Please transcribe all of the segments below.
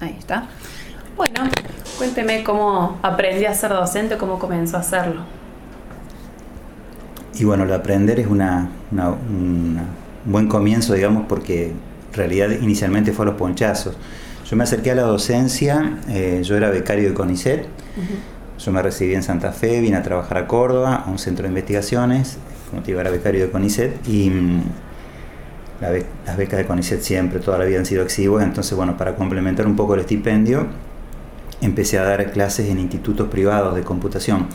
Ahí está. Bueno, cuénteme cómo aprendí a ser docente, cómo comenzó a hacerlo. Y bueno, el aprender es una, un buen comienzo, digamos, porque en realidad inicialmente fue a los ponchazos. Yo me acerqué a la docencia, eh, yo era becario de CONICET, yo me recibí en Santa Fe, vine a trabajar a Córdoba, a un centro de investigaciones, como te digo, era becario de CONICET, y las becas de CONICET siempre, toda la vida han sido exiguas, entonces bueno, para complementar un poco el estipendio, empecé a dar clases en institutos privados de computación,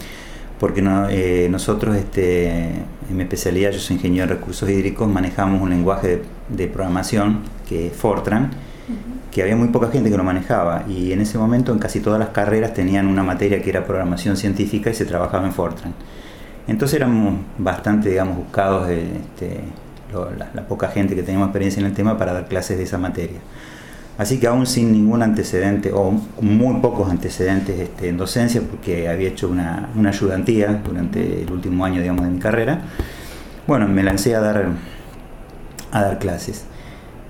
porque eh, nosotros, este, en mi especialidad, yo soy ingeniero en recursos hídricos, manejamos un lenguaje de, programación que es Fortran, que había muy poca gente que lo manejaba y en ese momento en casi todas las carreras tenían una materia que era programación científica y se trabajaba en Fortran. Entonces éramos bastante, digamos, buscados este, la, poca gente que teníamos experiencia en el tema para dar clases de esa materia. Así que aún sin ningún antecedente o muy pocos antecedentes este, en docencia, porque había hecho una, una, ayudantía durante el último año digamos, de mi carrera, bueno, me lancé a dar, a dar clases.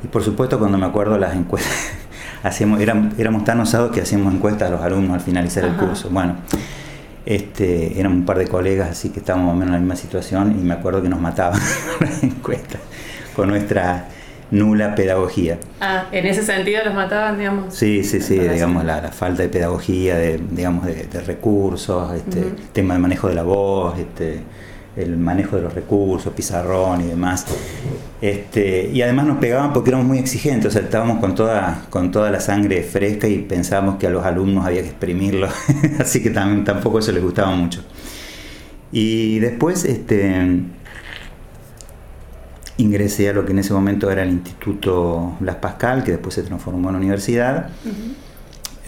Y por supuesto cuando me acuerdo las encuestas, hacíamos, éramos, éramos tan osados que hacíamos encuestas a los alumnos al finalizar el curso. Bueno, este, eran un par de colegas así que estábamos más o menos en la misma situación y me acuerdo que nos mataban las encuestas con nuestra nula pedagogía. Ah, en ese sentido los mataban, digamos. Sí, sí, sí, digamos la, falta de pedagogía, de, digamos de, recursos, este, tema de manejo de la voz, este, el manejo de los recursos, pizarrón y demás. Este, y además nos pegaban porque éramos muy exigentes, o sea, estábamos con toda, con toda la sangre fresca y pensábamos que a los alumnos había que exprimirlo, así que tampoco eso les gustaba mucho. Y después este, ingresé a lo que en ese momento era el Instituto Blas Pascal, que después se transformó en universidad.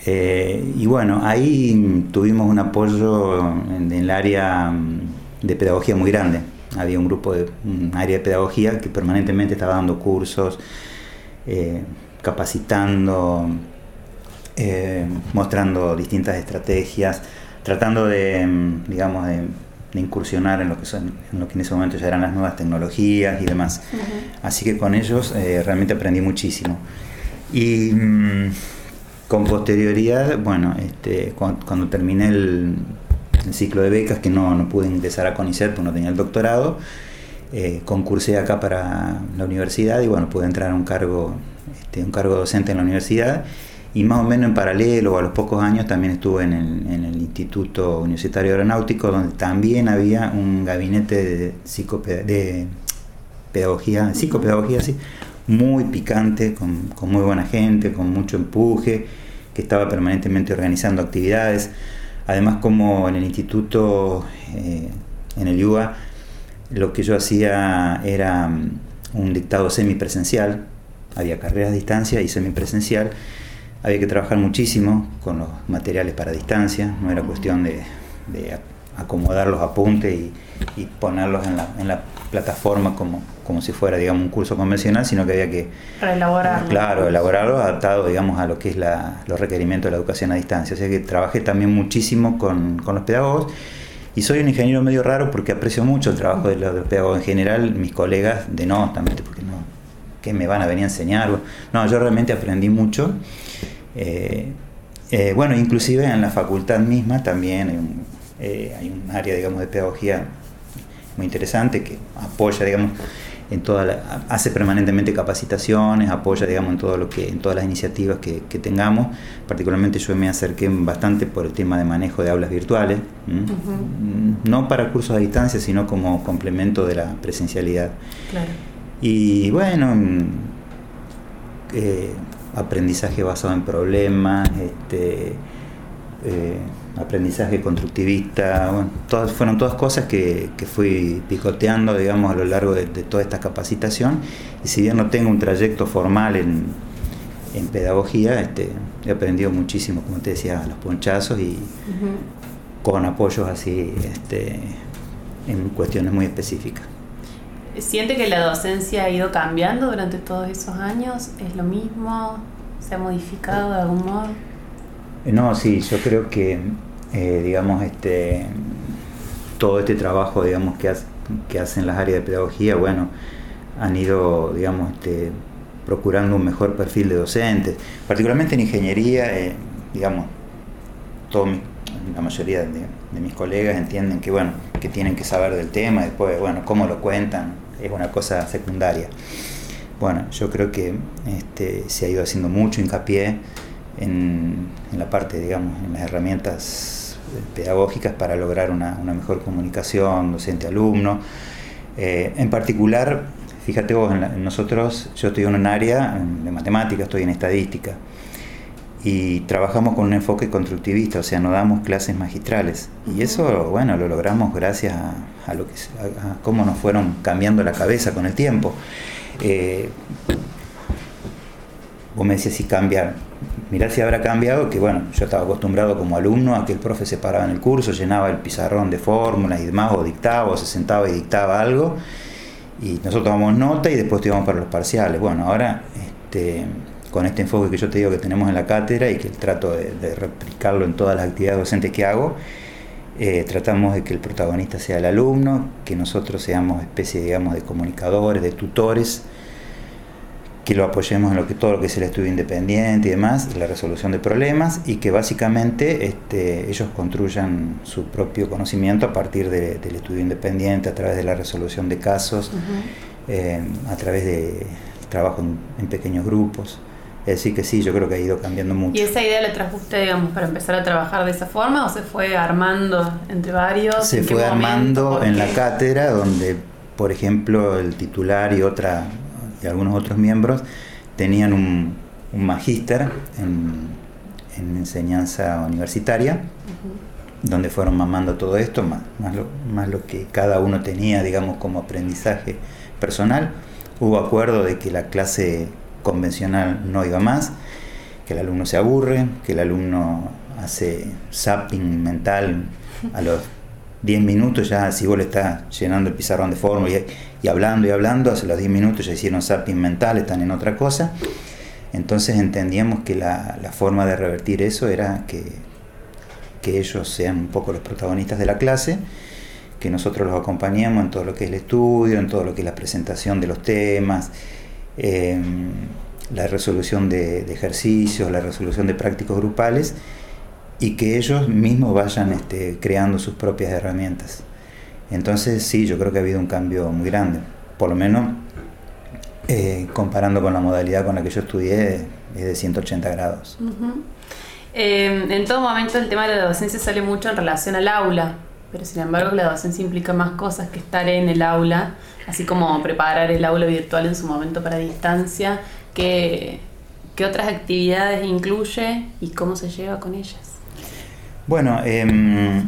Eh, y bueno, ahí tuvimos un apoyo en el área de pedagogía muy grande. Había un grupo de un área de pedagogía que permanentemente estaba dando cursos, eh, capacitando, eh, mostrando distintas estrategias, tratando de, mm, digamos, de, incursionar en lo, que son, en lo que en ese momento ya eran las nuevas tecnologías y demás. Así que con ellos eh, realmente aprendí muchísimo. Y mm, con posterioridad, bueno, este, cuando terminé el, el ciclo de becas que no, no pude ingresar a CONICET porque no tenía el doctorado. Eh, concursé acá para la universidad y bueno, pude entrar a un cargo, este, un cargo docente en la universidad y más o menos en paralelo a los pocos años también estuve en el, en el Instituto Universitario Aeronáutico donde también había un gabinete de, de pedagogía, psicopedagogía, sí, muy picante, con, con muy buena gente, con mucho empuje, que estaba permanentemente organizando actividades. Además, como en el instituto, eh, en el UA, lo que yo hacía era mm, un dictado semipresencial, había carreras a distancia y semipresencial, había que trabajar muchísimo con los materiales para distancia, no era cuestión de, acomodar los apuntes y, ponerlos en la, en la plataforma como, como si fuera digamos un curso convencional, sino que había que elaborarlo. Claro, elaborarlo adaptado digamos a lo que es la, los requerimientos de la educación a distancia. O sea que trabajé también muchísimo con, con los pedagogos y soy un ingeniero medio raro porque aprecio mucho el trabajo de los, pedagogos en general, mis colegas de no, también porque no, que me van a venir a enseñar. No, yo realmente aprendí mucho. Eh, eh, bueno, inclusive en la facultad misma también hay un, eh, hay un área, digamos, de pedagogía muy interesante que apoya, digamos, en toda la, hace permanentemente capacitaciones, apoya, digamos, en todo lo que, en todas las iniciativas que, tengamos. Particularmente yo me acerqué bastante por el tema de manejo de aulas virtuales, no para cursos a distancia, sino como complemento de la presencialidad. Y bueno, eh, aprendizaje basado en problemas, este, eh, aprendizaje constructivista, bueno, todas, fueron todas cosas que, fui picoteando, digamos, a lo largo de, toda esta capacitación. Y si bien no tengo un trayecto formal en, pedagogía, este, he aprendido muchísimo, como te decía, los ponchazos y con apoyos así este, en cuestiones muy específicas. ¿Siente que la docencia ha ido cambiando durante todos esos años? ¿Es lo mismo? ¿Se ha modificado de algún modo? No, sí, yo creo que, eh, digamos, este, todo este trabajo, digamos, que, que hacen las áreas de pedagogía, bueno, han ido, digamos, este, procurando un mejor perfil de docentes, particularmente en ingeniería, eh, digamos, todo la mayoría de, mis colegas entienden que bueno, que tienen que saber del tema, después, bueno, cómo lo cuentan, es una cosa secundaria. Bueno, yo creo que este, se ha ido haciendo mucho hincapié en, la parte, digamos, en las herramientas pedagógicas para lograr una, mejor comunicación docente-alumno. Eh, en particular, fíjate vos, nosotros, yo estoy en un área de matemáticas, estoy en estadística y trabajamos con un enfoque constructivista, o sea, no damos clases magistrales. Y eso, bueno, lo logramos gracias a, lo que, a, cómo nos fueron cambiando la cabeza con el tiempo. Eh, vos me decías si cambia, mirá si habrá cambiado, que bueno, yo estaba acostumbrado como alumno a que el profe se paraba en el curso, llenaba el pizarrón de fórmulas y demás, o dictaba, o se sentaba y dictaba algo, y nosotros tomamos nota y después íbamos para los parciales. Bueno, ahora... Este, con este enfoque que yo te digo que tenemos en la cátedra y que trato de, replicarlo en todas las actividades docentes que hago, eh, tratamos de que el protagonista sea el alumno, que nosotros seamos especie, digamos, de comunicadores, de tutores, que lo apoyemos en lo que, todo lo que es el estudio independiente y demás, la resolución de problemas, y que básicamente este, ellos construyan su propio conocimiento a partir del estudio independiente, a través de la resolución de casos, eh, a través de trabajo en pequeños grupos. Es decir, que sí, yo creo que ha ido cambiando mucho. ¿Y esa idea la trajo usted, digamos, para empezar a trabajar de esa forma o se fue armando entre varios? Se fue armando en la cátedra, donde, por ejemplo, el titular y, otra, y algunos otros miembros tenían un, un magíster en, enseñanza universitaria, donde fueron mamando todo esto, más, más, lo, más lo que cada uno tenía, digamos, como aprendizaje personal. Hubo acuerdo de que la clase convencional no iba más, que el alumno se aburre, que el alumno hace zapping mental a los 10 minutos ya, si vos le estás llenando el pizarrón de forma y, hablando y hablando, hace los 10 minutos ya hicieron zapping mental, están en otra cosa. Entonces entendíamos que la, forma de revertir eso era que, que ellos sean un poco los protagonistas de la clase, que nosotros los acompañemos en todo lo que es el estudio, en todo lo que es la presentación de los temas, Em, la resolución de, ejercicios, la resolución de prácticos grupales y que ellos mismos vayan este, creando sus propias herramientas. Entonces sí, yo creo que ha habido un cambio muy grande, por lo menos eh, comparando con la modalidad con la que yo estudié es de 180 grados. Em, en todo momento el tema de la docencia sale mucho en relación al aula, pero sin embargo la docencia implica más cosas que estar en el aula, así como preparar el aula virtual en su momento para distancia, ¿qué, otras actividades incluye y cómo se lleva con ellas? Bueno, em,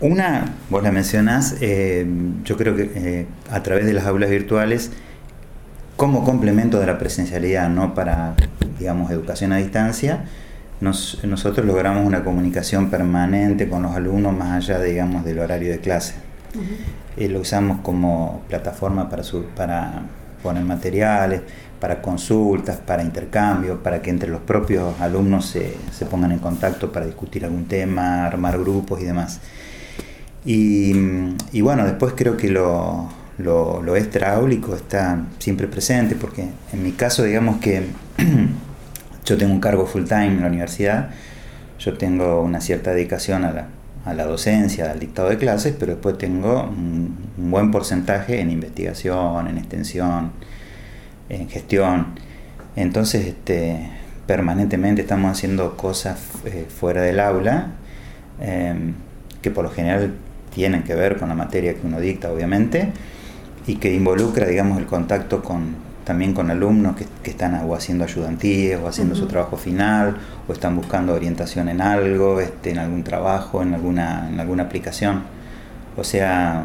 una, vos la mencionás, em, yo creo que eh, a través de las aulas virtuales, como complemento de la presencialidad, no para, digamos, educación a distancia, nosotros logramos una comunicación permanente con los alumnos más allá, digamos, del horario de clase. Eh, lo usamos como plataforma para, para poner materiales, para consultas, para intercambio, para que entre los propios alumnos se, pongan en contacto para discutir algún tema, armar grupos y demás. Y, bueno, después creo que lo, lo, lo extraáulico está siempre presente, porque en mi caso, digamos que Yo tengo un cargo full time en la universidad, yo tengo una cierta dedicación a la, docencia, al dictado de clases, pero después tengo un, buen porcentaje en investigación, en extensión, en gestión. Entonces, este, permanentemente estamos haciendo cosas eh, fuera del aula em, que por lo general tienen que ver con la materia que uno dicta, obviamente, y que involucra, digamos, el contacto con, también con alumnos que, están o haciendo ayudantías o haciendo su trabajo final o están buscando orientación en algo, este, en algún trabajo, en alguna, en alguna aplicación. O sea,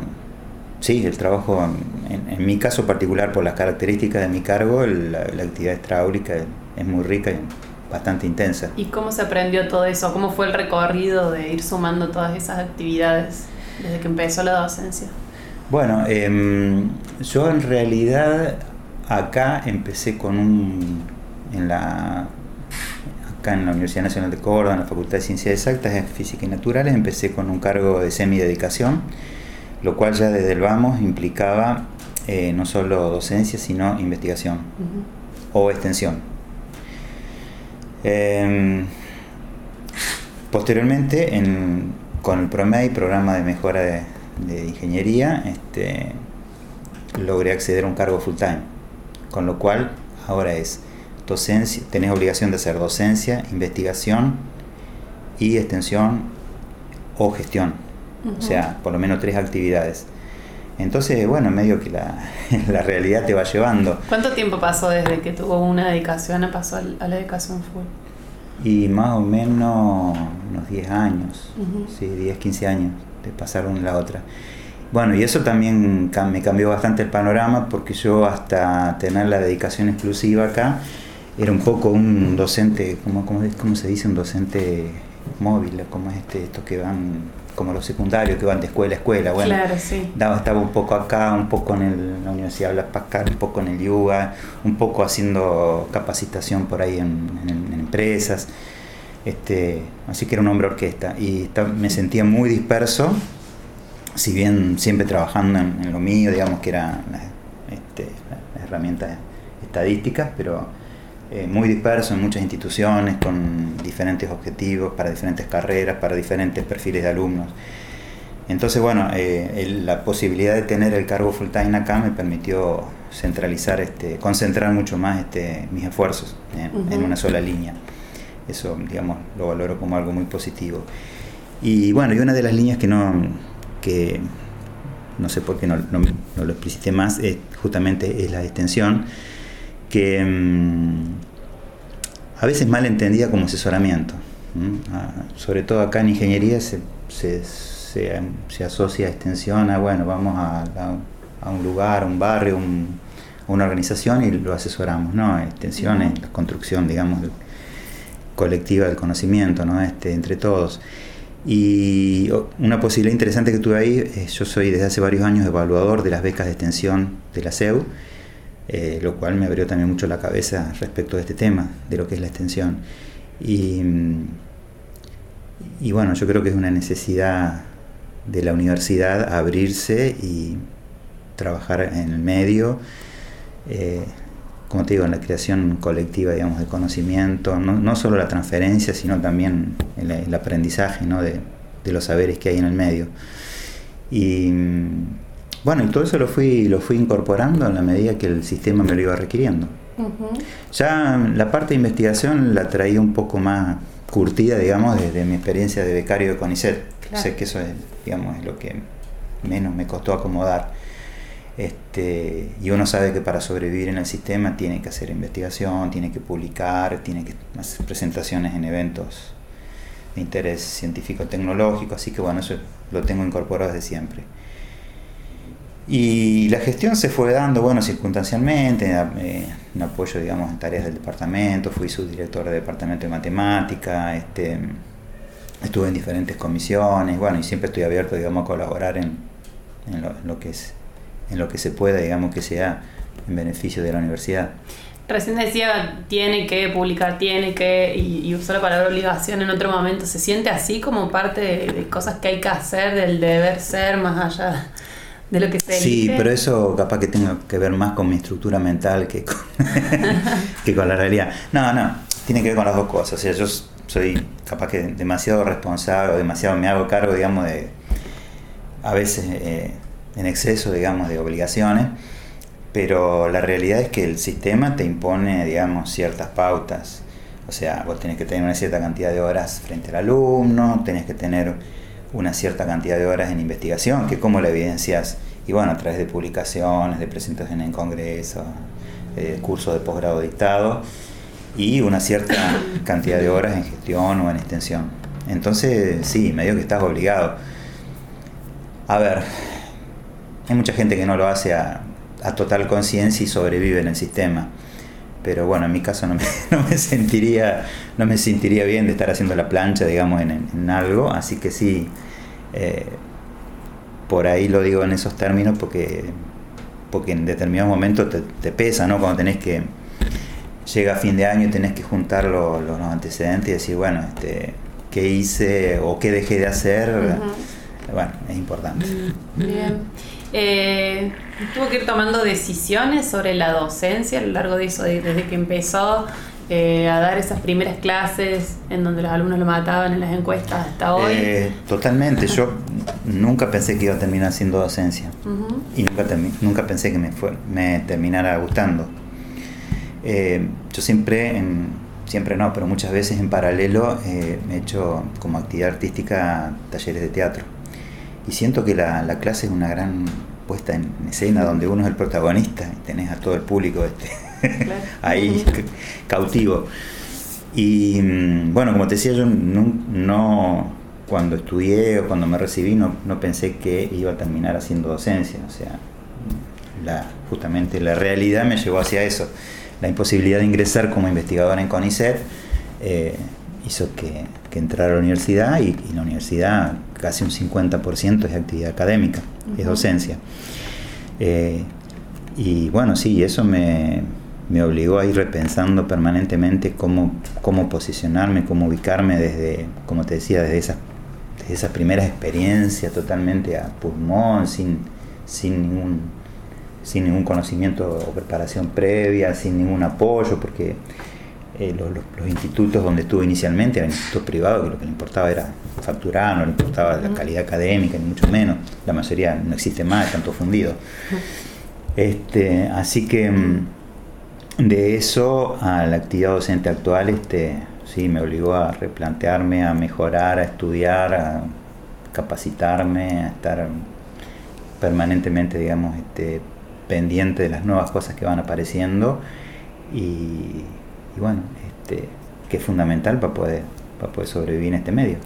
sí, el trabajo, en, mi caso particular, por las características de mi cargo, la, actividad extraúlica es muy rica y bastante intensa. ¿Y cómo se aprendió todo eso? ¿Cómo fue el recorrido de ir sumando todas esas actividades desde que empezó la docencia? Bueno, em, yo en realidad Acá empecé con un, en la, acá en la Universidad Nacional de Córdoba, en la Facultad de Ciencias Exactas, en Física y Naturales, empecé con un cargo de semidedicación, lo cual ya desde el vamos implicaba eh, no solo docencia, sino investigación o extensión. Em, posteriormente, con el PROMEI, programa de mejora de, ingeniería, este, logré acceder a un cargo full time, con lo cual ahora es docencia, tenés obligación de hacer docencia, investigación y extensión o gestión, o sea, por lo menos tres actividades. Entonces, bueno, medio que la, la, realidad te va llevando. ¿Cuánto tiempo pasó desde que tuvo una dedicación a pasó a la dedicación full? Y más o menos unos 10 años, sí, 10, 15 años de pasar una a la otra. Bueno, y eso también me cambió bastante el panorama porque yo hasta tener la dedicación exclusiva acá, era un poco un docente, ¿cómo, cómo, se dice? Un docente móvil, como es este, estos que van como los secundarios que van de escuela a escuela. Bueno, claro, sí. estaba un poco acá, un poco en la Universidad Blas Pascal, un poco en el Yuga, un poco haciendo capacitación por ahí en, empresas. Este, así que era un hombre orquesta y me sentía muy disperso, si bien siempre trabajando en, lo mío, digamos que eran este, las herramientas estadísticas, pero eh, muy disperso en muchas instituciones, con diferentes objetivos, para diferentes carreras, para diferentes perfiles de alumnos. Entonces, bueno, eh, la posibilidad de tener el cargo full time acá me permitió centralizar, este, concentrar mucho más este, mis esfuerzos en, una sola línea. Eso, digamos, lo valoro como algo muy positivo. Y bueno, y una de las líneas que no, que no sé por qué no, no, lo explicité más, es, justamente es la extensión que mm, a veces mal entendida como asesoramiento. Ah, sobre todo acá en ingeniería se, se, se, asocia extensión a, bueno, vamos a, a, un lugar, a un barrio, a una organización y lo asesoramos. No, extensión es la construcción, digamos, colectiva del conocimiento, ¿no? este, entre todos. Y una posibilidad interesante que tuve ahí, yo soy desde hace varios años evaluador de las becas de extensión de la CEU eh, lo cual me abrió también mucho la cabeza respecto de este tema, de lo que es la extensión. Y, y bueno, yo creo que es una necesidad de la universidad abrirse y trabajar en el medio, eh, como te digo, en la creación colectiva, digamos, de conocimiento, no, no solo la transferencia, sino también el, aprendizaje ¿no? de, de, los saberes que hay en el medio. Y bueno, y todo eso lo fui, lo fui incorporando en la medida que el sistema me lo iba requiriendo. Ya la parte de investigación la traía un poco más curtida, digamos, desde mi experiencia de becario de CONICET. Sé que eso es, digamos, es lo que menos me costó acomodar. Este, y uno sabe que para sobrevivir en el sistema tiene que hacer investigación, tiene que publicar, tiene que hacer presentaciones en eventos de interés científico-tecnológico, así que bueno, eso lo tengo incorporado desde siempre. Y la gestión se fue dando, bueno, circunstancialmente, eh, en apoyo, digamos, en tareas del departamento, fui subdirector del departamento de matemática, este, estuve en diferentes comisiones, bueno, y siempre estoy abierto, digamos, a colaborar en, lo, que es, en lo que se pueda, digamos, que sea en beneficio de la universidad. Recién decía, tiene que publicar, tiene que, y, usó la palabra obligación en otro momento, ¿se siente así como parte de, de cosas que hay que hacer, del deber ser, más allá de lo que se Sí, pero eso capaz que tenga que ver más con mi estructura mental que con, que con la realidad. No, no, tiene que ver con las dos cosas. O sea, yo soy capaz que demasiado responsable, demasiado me hago cargo, digamos, de a veces eh, en exceso, digamos, de obligaciones, pero la realidad es que el sistema te impone, digamos, ciertas pautas. O sea, vos tenés que tener una cierta cantidad de horas frente al alumno, tenés que tener una cierta cantidad de horas en investigación, que cómo la evidencias, y bueno, a través de publicaciones, de presentaciones en congreso, de cursos de posgrado dictado, y una cierta cantidad de horas en gestión o en extensión. Entonces, sí, medio que estás obligado. A ver, hay mucha gente que no lo hace a, total conciencia y sobrevive en el sistema pero bueno, en mi caso no me, no me, sentiría, no me sentiría bien de estar haciendo la plancha, digamos, en, en algo, así que sí, eh, por ahí lo digo en esos términos porque, porque en determinados momentos te, pesa, ¿no? Cuando tenés que, llega fin de año y tenés que juntar los, antecedentes y decir, bueno, este, qué hice o qué dejé de hacer, bueno, es importante. Bien. Eh, tuvo que ir tomando decisiones sobre la docencia a lo largo de eso, desde que empezó eh, a dar esas primeras clases en donde los alumnos lo mataban en las encuestas hasta hoy? Eh, totalmente, yo nunca pensé que iba a terminar haciendo docencia y nunca, nunca pensé que me, fue, me terminara gustando. Eh, yo siempre, siempre no, pero muchas veces en paralelo he hecho como actividad artística talleres de teatro y siento que la, la clase es una gran puesta en escena donde uno es el protagonista y tenés a todo el público este ahí cautivo. Y mm, bueno, como te decía, yo no, cuando estudié o cuando me recibí no, pensé que iba a terminar haciendo docencia. O sea, la, justamente la realidad me llevó hacia eso. La imposibilidad de ingresar como investigador en CONICET eh, hizo que, que, entrara a la universidad y, y, la universidad casi un 50% es actividad académica, es docencia. Eh, y bueno, sí, eso me, me obligó a ir repensando permanentemente cómo, cómo posicionarme, cómo ubicarme desde, como te decía, desde esas, desde esas primeras experiencias totalmente a pulmón, sin, sin, ningún, sin ningún conocimiento o preparación previa, sin ningún apoyo, porque eh, los, los, institutos donde estuve inicialmente eran institutos privados que lo que le importaba era facturar, no le importaba la calidad académica, ni mucho menos. La mayoría no existe más, están todos fundidos. Este, así que mm, de eso a la actividad docente actual, este, sí, me obligó a replantearme, a mejorar, a estudiar, a capacitarme, a estar permanentemente, digamos, este, pendiente de las nuevas cosas que van apareciendo y, bueno, este, que es fundamental para poder, para poder sobrevivir en este medio.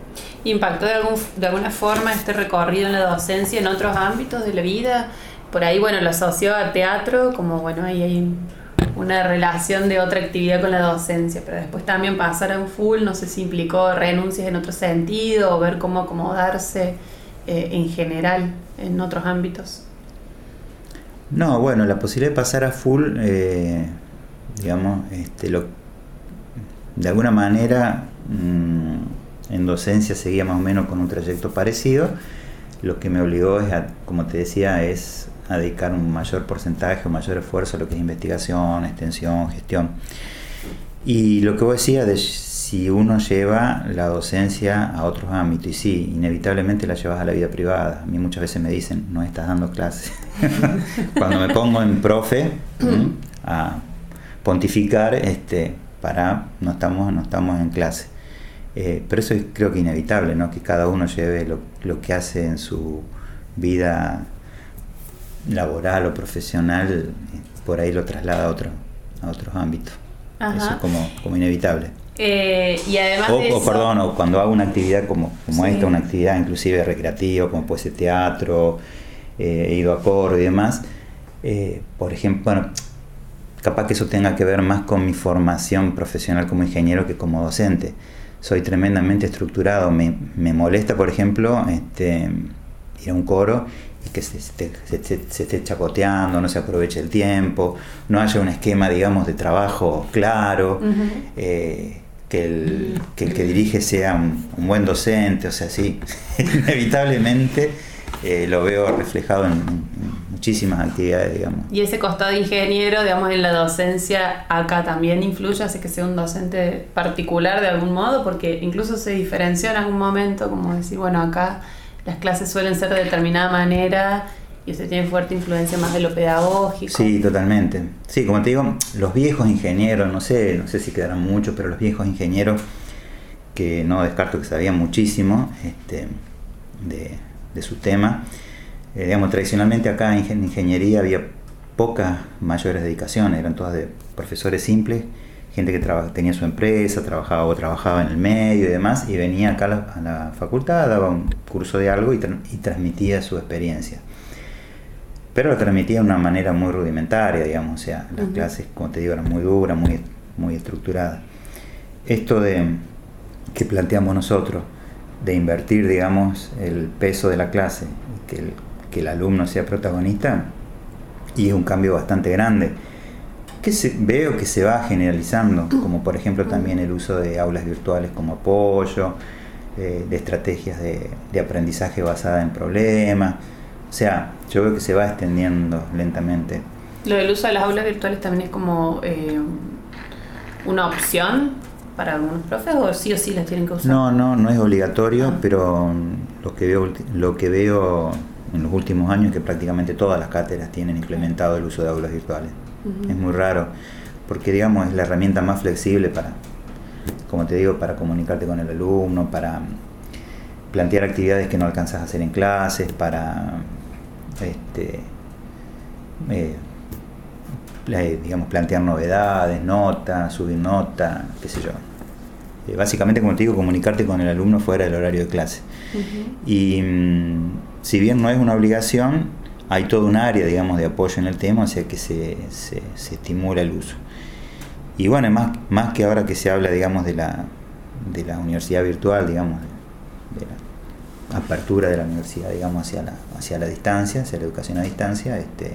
¿Impactó de, algún, de alguna forma este recorrido en la docencia en otros ámbitos de la vida? Por ahí, bueno, lo asoció a teatro, como bueno, ahí hay una relación de otra actividad con la docencia, pero después también pasar a un full, no sé si implicó renuncias en otro sentido o ver cómo acomodarse eh, en general en otros ámbitos. No, bueno, la posibilidad de pasar a full, eh, digamos, este, lo, de alguna manera mm, en docencia seguía más o menos con un trayecto parecido. Lo que me obligó es, a, como te decía, es a dedicar un mayor porcentaje, un mayor esfuerzo a lo que es investigación, extensión, gestión. Y lo que vos decías de si uno lleva la docencia a otros ámbitos, y sí, inevitablemente la llevas a la vida privada. A mí muchas veces me dicen, no estás dando clases. Cuando me pongo en profe a pontificar, este, para, no estamos, no estamos en clase. Eh, pero eso es creo que inevitable, ¿no? que cada uno lleve lo, lo que hace en su vida laboral o profesional, por ahí lo traslada a, otro, a otros ámbitos. Eso es como, como inevitable. Eh, y además o, perdón, o cuando hago una actividad como, como esta, una actividad inclusive recreativa, como puede ser teatro, eh, he ido a coro y demás, eh, por ejemplo, bueno, capaz que eso tenga que ver más con mi formación profesional como ingeniero que como docente. Soy tremendamente estructurado, me, me molesta, por ejemplo, este, ir a un coro que se, esté chacoteando, no se aproveche el tiempo, no haya un esquema, digamos, de trabajo claro, eh, que, el, que, el, que dirige sea un, buen docente, o sea, sí, inevitablemente eh, lo veo reflejado en, muchísimas actividades, digamos. Y ese costado de ingeniero, digamos, en la docencia acá también influye, hace que sea un docente particular de algún modo, porque incluso se diferenció en algún momento, como decir, bueno, acá las clases suelen ser de determinada manera y usted tiene fuerte influencia más de lo pedagógico. Sí, totalmente. Sí, como te digo, los viejos ingenieros, no sé, no sé si quedarán muchos, pero los viejos ingenieros que no descarto que sabían muchísimo este, de, su tema. Eh, digamos, tradicionalmente acá en ingeniería había pocas mayores dedicaciones, eran todas de profesores simples gente que tenía su empresa, trabajaba o trabajaba en el medio y demás, y venía acá a la, facultad, daba un curso de algo y, transmitía su experiencia. Pero lo transmitía de una manera muy rudimentaria, digamos, o sea, las clases, como te digo, eran muy duras, muy, muy estructuradas. Esto de que planteamos nosotros, de invertir, digamos, el peso de la clase, que el, que el alumno sea protagonista, y es un cambio bastante grande que veo que se va generalizando, como por ejemplo también el uso de aulas virtuales como apoyo, eh, de estrategias de, aprendizaje basada en problemas. O sea, yo veo que se va extendiendo lentamente. ¿Lo del uso de las aulas virtuales también es como eh, una opción para algunos profes o sí o sí las tienen que usar? No, no, no es obligatorio, ah. pero lo que veo, lo que veo en los últimos años es que prácticamente todas las cátedras tienen implementado el uso de aulas virtuales. Es muy raro, porque digamos es la herramienta más flexible para, como te digo, para comunicarte con el alumno, para plantear actividades que no alcanzas a hacer en clases, para este, eh, digamos, plantear novedades, notas, subir notas, qué sé yo. Eh, básicamente, como te digo, comunicarte con el alumno fuera del horario de clase. Y mm, si bien no es una obligación, hay todo un área, digamos, de apoyo en el tema, o sea que se, se, estimula el uso. Y bueno, más, más que ahora que se habla, digamos, de la, de la universidad virtual, digamos, de, la apertura de la universidad, digamos, hacia la, hacia la distancia, hacia la educación a distancia, este,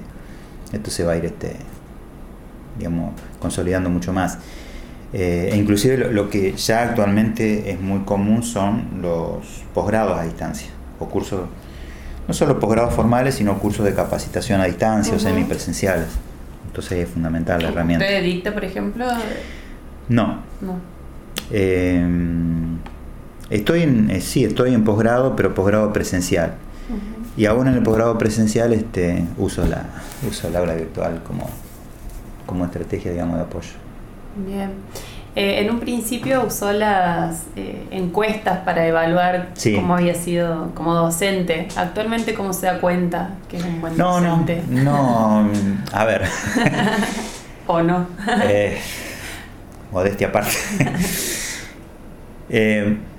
esto se va a ir este, digamos, consolidando mucho más. Eh, e inclusive lo, que ya actualmente es muy común son los posgrados a distancia, o cursos, no solo posgrados formales, sino cursos de capacitación a distancia o semipresenciales. Entonces es fundamental la herramienta. ¿Usted dicta, por ejemplo? No. Eh, estoy en, eh, sí, estoy en posgrado, pero posgrado presencial. Y aún en el posgrado presencial este, uso, la, uso el aula virtual como, como estrategia digamos, de apoyo. Bien. Eh, en un principio usó las eh, encuestas para evaluar cómo había sido como docente. Actualmente, ¿cómo se da cuenta que es un buen no, docente? No, no, a ver. ¿O no? eh, modestia aparte.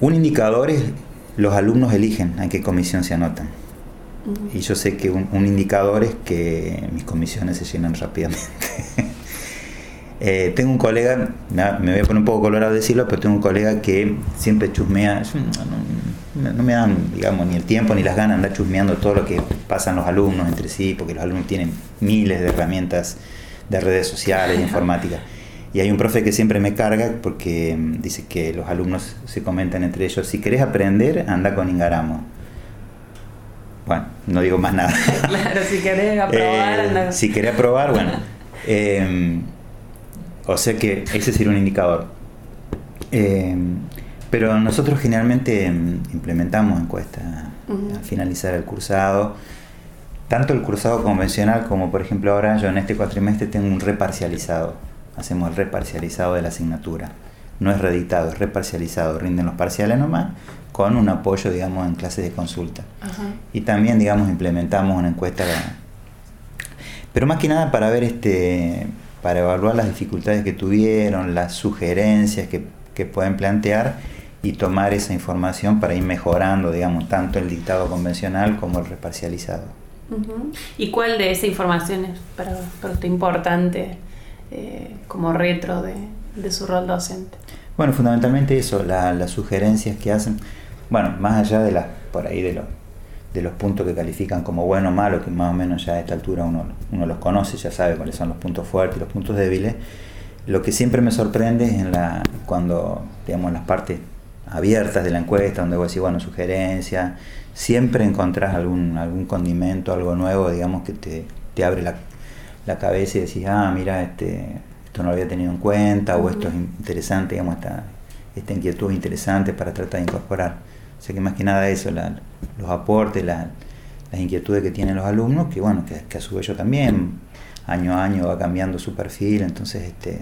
Un indicador es los alumnos eligen a qué comisión se anotan. Y yo sé que un, indicador es que mis comisiones se llenan rápidamente. Eh, tengo un colega, me voy a poner un poco colorado decirlo, pero tengo un colega que siempre chusmea, no, me dan, digamos, ni el tiempo ni las ganas de andar chusmeando todo lo que pasan los alumnos entre sí, porque los alumnos tienen miles de herramientas de redes sociales, de informática. Y hay un profe que siempre me carga porque mm, dice que los alumnos se comentan entre ellos, si querés aprender, anda con Ingaramo. Bueno, no digo más nada. Claro, si querés aprobar, eh, Si querés aprobar, bueno. Em, o sea que ese sería un indicador. Em, pero nosotros generalmente em, implementamos encuestas al finalizar el cursado. Tanto el cursado convencional como, por ejemplo, ahora yo en este cuatrimestre tengo un reparcializado. Hacemos el reparcializado de la asignatura. No es reeditado, es reparcializado. Rinden los parciales nomás con un apoyo, digamos, en clases de consulta. Y también, digamos, implementamos una encuesta, pero más que nada para ver, este, para evaluar las dificultades que tuvieron, las sugerencias que, que pueden plantear y tomar esa información para ir mejorando, digamos, tanto el dictado convencional como el reparcializado. ¿Y cuál de esa información es para, usted importante eh, como retro de, de, su rol docente? Bueno, fundamentalmente eso, las sugerencias que hacen bueno, más allá de las, por ahí de, los de los puntos que califican como bueno o malo, que más o menos ya a esta altura uno, uno los conoce, ya sabe cuáles son los puntos fuertes y los puntos débiles, lo que siempre me sorprende es en la, cuando, digamos, las partes abiertas de la encuesta, donde vos decís, bueno, sugerencias, siempre encontrás algún, algún condimento, algo nuevo, digamos, que te, te abre la, la, cabeza y decís, ah, mira, este, esto no lo había tenido en cuenta, o esto es interesante, digamos, esta, esta inquietud es interesante para tratar de incorporar. O sea que más que nada eso, los aportes, las inquietudes que tienen los alumnos, que bueno, que, a su vez yo también, año a año va cambiando su perfil, entonces este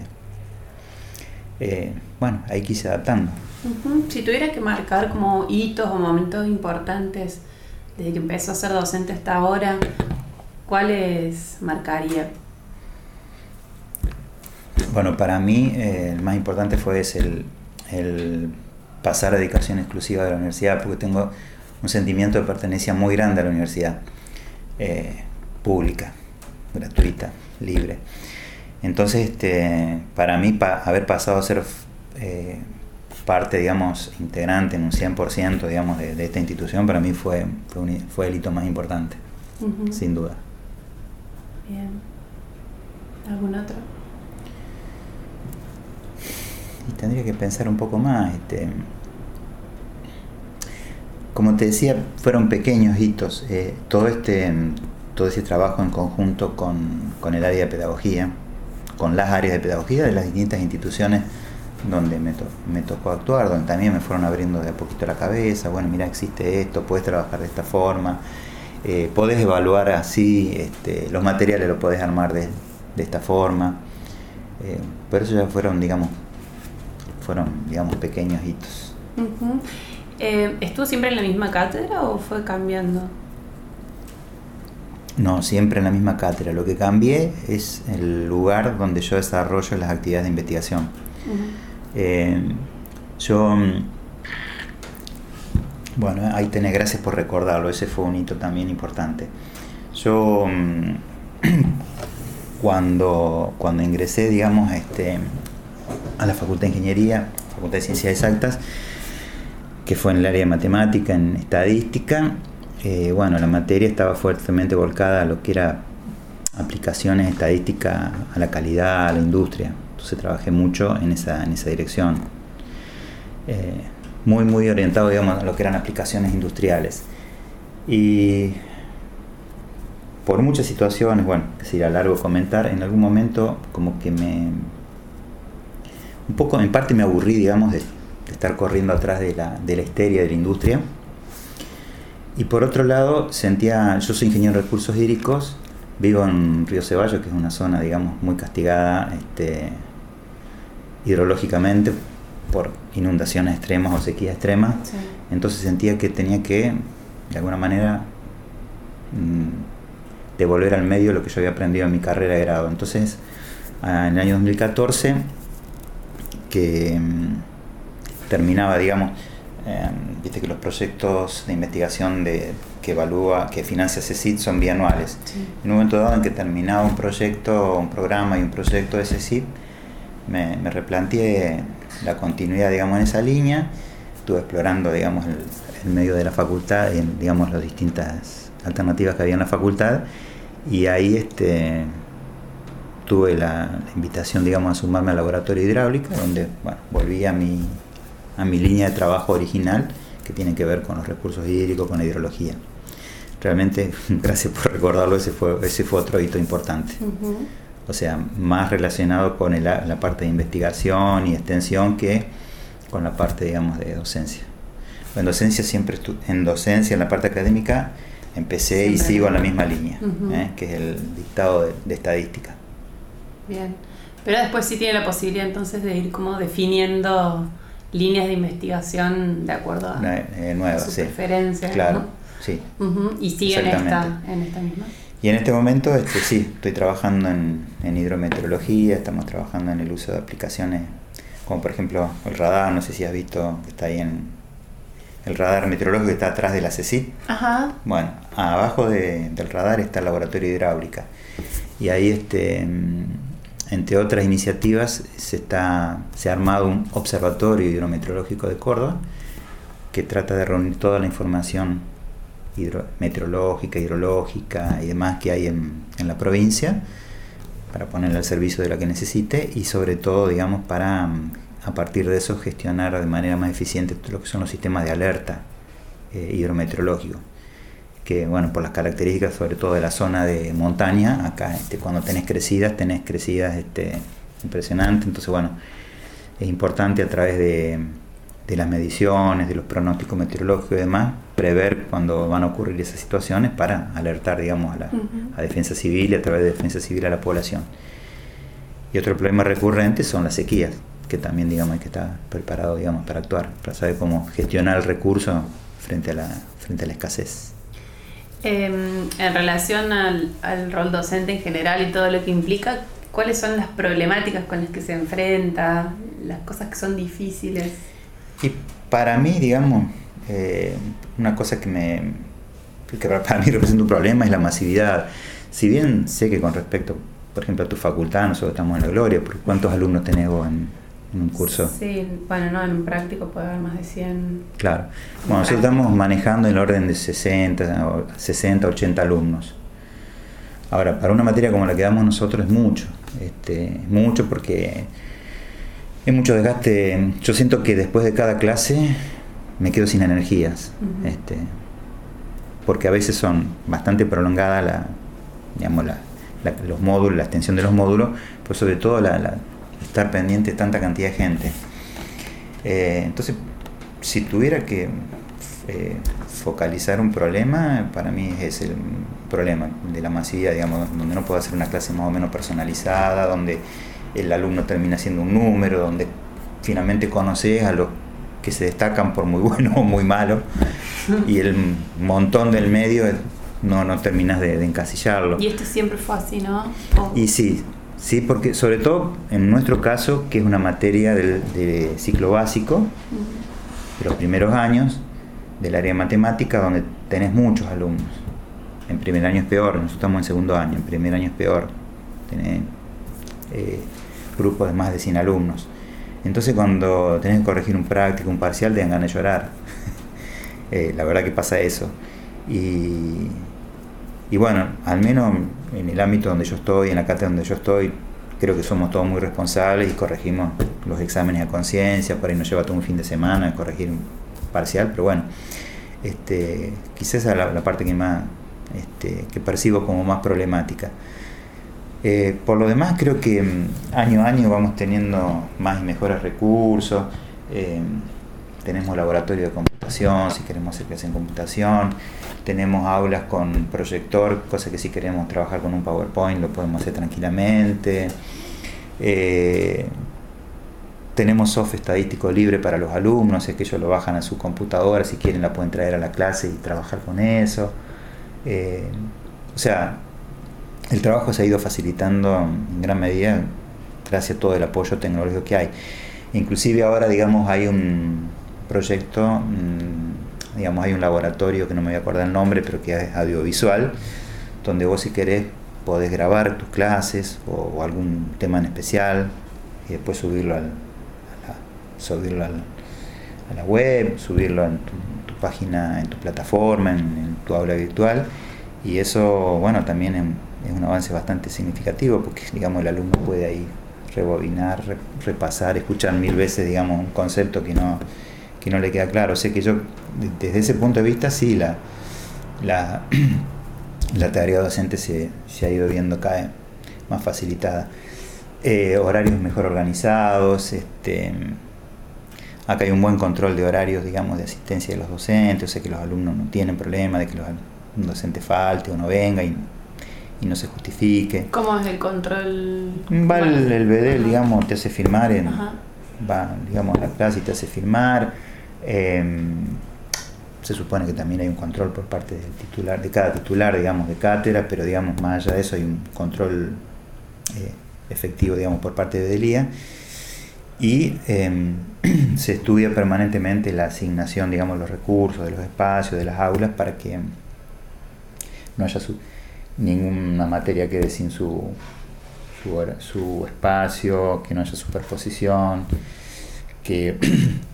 eh, bueno, hay que irse adaptando. Si tuviera que marcar como hitos o momentos importantes desde que empezó a ser docente hasta ahora, ¿cuáles marcaría? Bueno, para mí eh, el más importante fue ese, el pasar a dedicación exclusiva de la universidad, porque tengo un sentimiento de pertenencia muy grande a la universidad, eh, pública, gratuita, libre. Entonces, este, para mí, haber pasado a ser eh, parte, digamos, integrante en un 100%, digamos, de, esta institución, para mí fue, fue, el hito más importante, sin duda. Bien. ¿Algún otro? Y tendría que pensar un poco más. Este, como te decía, fueron pequeños hitos. Eh, todo, este, todo ese trabajo en conjunto con, con, el área de pedagogía, con las áreas de pedagogía de las distintas instituciones donde me, me, tocó actuar, donde también me fueron abriendo de a poquito la cabeza, bueno, mira, existe esto, puedes trabajar de esta forma, eh, podés evaluar así, este, los materiales los podés armar de, de esta forma. Eh, pero eso ya fueron, digamos, fueron, digamos, pequeños hitos. Eh, ¿Estuvo siempre en la misma cátedra o fue cambiando? No, siempre en la misma cátedra. Lo que cambié es el lugar donde yo desarrollo las actividades de investigación. Eh, yo, bueno, ahí tenés, gracias por recordarlo, ese fue un hito también importante. Yo, cuando, cuando ingresé, digamos, este, a la Facultad de Ingeniería, Facultad de Ciencias Exactas, que fue en el área de matemática, en estadística, eh, bueno, la materia estaba fuertemente volcada a lo que era aplicaciones estadísticas a la calidad, a la industria. Entonces trabajé mucho en esa, dirección. Eh, muy, muy orientado, digamos, a lo que eran aplicaciones industriales. Y por muchas situaciones, bueno, que sería largo comentar, en algún momento como que me... Un poco, en parte me aburrí, digamos, de, estar corriendo atrás de la, de la histeria de la industria. Y por otro lado, sentía, yo soy ingeniero de recursos hídricos, vivo en Río Ceballos, que es una zona, digamos, muy castigada este, hidrológicamente por inundaciones extremas o sequías extremas. Entonces sentía que tenía que, de alguna manera, mm, devolver al medio lo que yo había aprendido en mi carrera de grado. Entonces, en el año 2014, que mm, terminaba, digamos, em, viste que los proyectos de investigación de, que evalúa, que financia CECIT son bianuales. En un momento dado en que terminaba un proyecto, un programa y un proyecto de CECIT, me, me replanteé la continuidad, digamos, en esa línea. Estuve explorando, digamos, el, medio de la facultad, en, digamos, las distintas alternativas que había en la facultad. Y ahí este, tuve la, invitación, digamos, a sumarme al laboratorio hidráulica, donde, bueno, volví a mi, a mi línea de trabajo original, que tiene que ver con los recursos hídricos, con la hidrología. Realmente, gracias por recordarlo, ese fue, ese fue otro hito importante o sea, más relacionado con la parte de investigación y extensión que con la parte, digamos, de docencia. En docencia siempre, en docencia, en la parte académica, empecé y sigo en la misma línea, ¿eh? que es el dictado de, estadística. Bien, pero después sí tiene la posibilidad entonces de ir como definiendo líneas de investigación de acuerdo a, eh, sus preferencias. Claro, sí. Y sigue en esta, en esta misma. Y en este momento este, sí, estoy trabajando en, hidrometeorología, estamos trabajando en el uso de aplicaciones como por ejemplo el radar, no sé si has visto que está ahí en el radar meteorológico que está atrás de la CECIT. Ajá. Bueno, abajo del radar está el laboratorio de hidráulica. Y ahí, este, entre otras iniciativas, se, está, se ha armado un observatorio hidrometeorológico de Córdoba que trata de reunir toda la información meteorológica, hidrológica y demás que hay en, la provincia para ponerla al servicio de la que necesite y sobre todo, digamos, para mm, a partir de eso gestionar de manera más eficiente lo que son los sistemas de alerta eh, hidrometeorológico. Que, bueno, por las características, sobre todo de la zona de montaña, acá este, cuando tenés crecidas, tenés crecidas este, impresionantes, entonces, bueno, es importante a través de de las mediciones, de los pronósticos meteorológicos y demás, prever cuando van a ocurrir esas situaciones para alertar, digamos, a la defensa civil y a través de defensa civil a la población. Y otro problema recurrente son las sequías, que también, digamos, hay que estar preparado, digamos, para actuar, para saber cómo gestionar el recurso frente a la, frente a la escasez. Em, en relación al, al rol docente en general y todo lo que implica, ¿cuáles son las problemáticas con las que se enfrenta, las cosas que son difíciles? Y para mí, digamos, eh, una cosa que me que para mí representa un problema es la masividad. Si bien sé que con respecto, por ejemplo, a tu facultad, nosotros estamos en la gloria, ¿cuántos alumnos tenés vos en, un curso? Sí, bueno, no, en un práctico puede haber más de 100. Claro. Bueno, nosotros estamos manejando en el orden de 60, 60, 80 alumnos. Ahora, para una materia como la que damos nosotros es mucho. Este, es mucho porque es mucho desgaste. Yo siento que después de cada clase me quedo sin energías. este, porque a veces son bastante prolongadas la, digamos, la, los módulos, la extensión de los módulos, pero sobre todo la, estar pendiente de tanta cantidad de gente. Eh, entonces, si tuviera que eh, focalizar un problema, para mí es el problema de la masividad, digamos, donde no puedo hacer una clase más o menos personalizada, donde el alumno termina siendo un número, donde finalmente conoces a los que se destacan por muy bueno o muy malo, y el montón del medio no, no terminas de, encasillarlo. Y esto siempre fue así, ¿no? Y sí, sí, porque sobre todo en nuestro caso, que es una materia del, de ciclo básico, de los primeros años, del área de matemática, donde tenés muchos alumnos. En primer año es peor, nosotros estamos en segundo año, en primer año es peor. Tenés eh, grupos de más de 100 alumnos. Entonces cuando tenés que corregir un práctico, un parcial, te dan ganas de llorar. Eh, la verdad que pasa eso. Y, y bueno, al menos en el ámbito donde yo estoy, en la cátedra donde yo estoy, creo que somos todos muy responsables y corregimos los exámenes a conciencia, por ahí nos lleva todo un fin de semana corregir parcial, pero bueno, este, quizás es la, parte que más este, que percibo como más problemática. Eh, por lo demás, creo que mm, año a año vamos teniendo más y mejores recursos. Eh, tenemos laboratorio de computación, si queremos hacer clases en computación. Tenemos aulas con proyector, cosa que si queremos trabajar con un PowerPoint lo podemos hacer tranquilamente. Eh, tenemos software estadístico libre para los alumnos, es que ellos lo bajan a su computadora, si quieren la pueden traer a la clase y trabajar con eso. o sea, el trabajo se ha ido facilitando en gran medida gracias a todo el apoyo tecnológico que hay. Inclusive ahora, digamos, hay un proyecto, mm, digamos, hay un laboratorio que no me voy a acordar el nombre, pero que es audiovisual, donde vos si querés podés grabar tus clases o, algún tema en especial y después subirlo, al, a, la, subirlo a la web, subirlo en tu, página, en tu plataforma, en, tu aula virtual. Y eso, bueno, también es un avance bastante significativo porque digamos el alumno puede ahí rebobinar, repasar, escuchar mil veces digamos un concepto que no, que no le queda claro. O sea que yo desde ese punto de vista sí la, la, la tarea docente se, se, ha ido viendo cada más facilitada. Eh, horarios mejor organizados, este, acá hay un buen control de horarios, digamos, de asistencia de los docentes, o sea que los alumnos no tienen problema de que los, un docente falte o no venga y y no se justifique. ¿Cómo es el control? Va el, el digamos, te hace firmar, en, va, digamos, a la clase y te hace firmar. Em, se supone que también hay un control por parte del titular, de cada titular, digamos, de cátedra, pero digamos, más allá de eso hay un control eh, efectivo, digamos, por parte de Delía. Y em, se estudia permanentemente la asignación, digamos, los recursos, de los espacios, de las aulas, para que no haya su ninguna materia quede sin su, su, espacio, que no haya superposición, que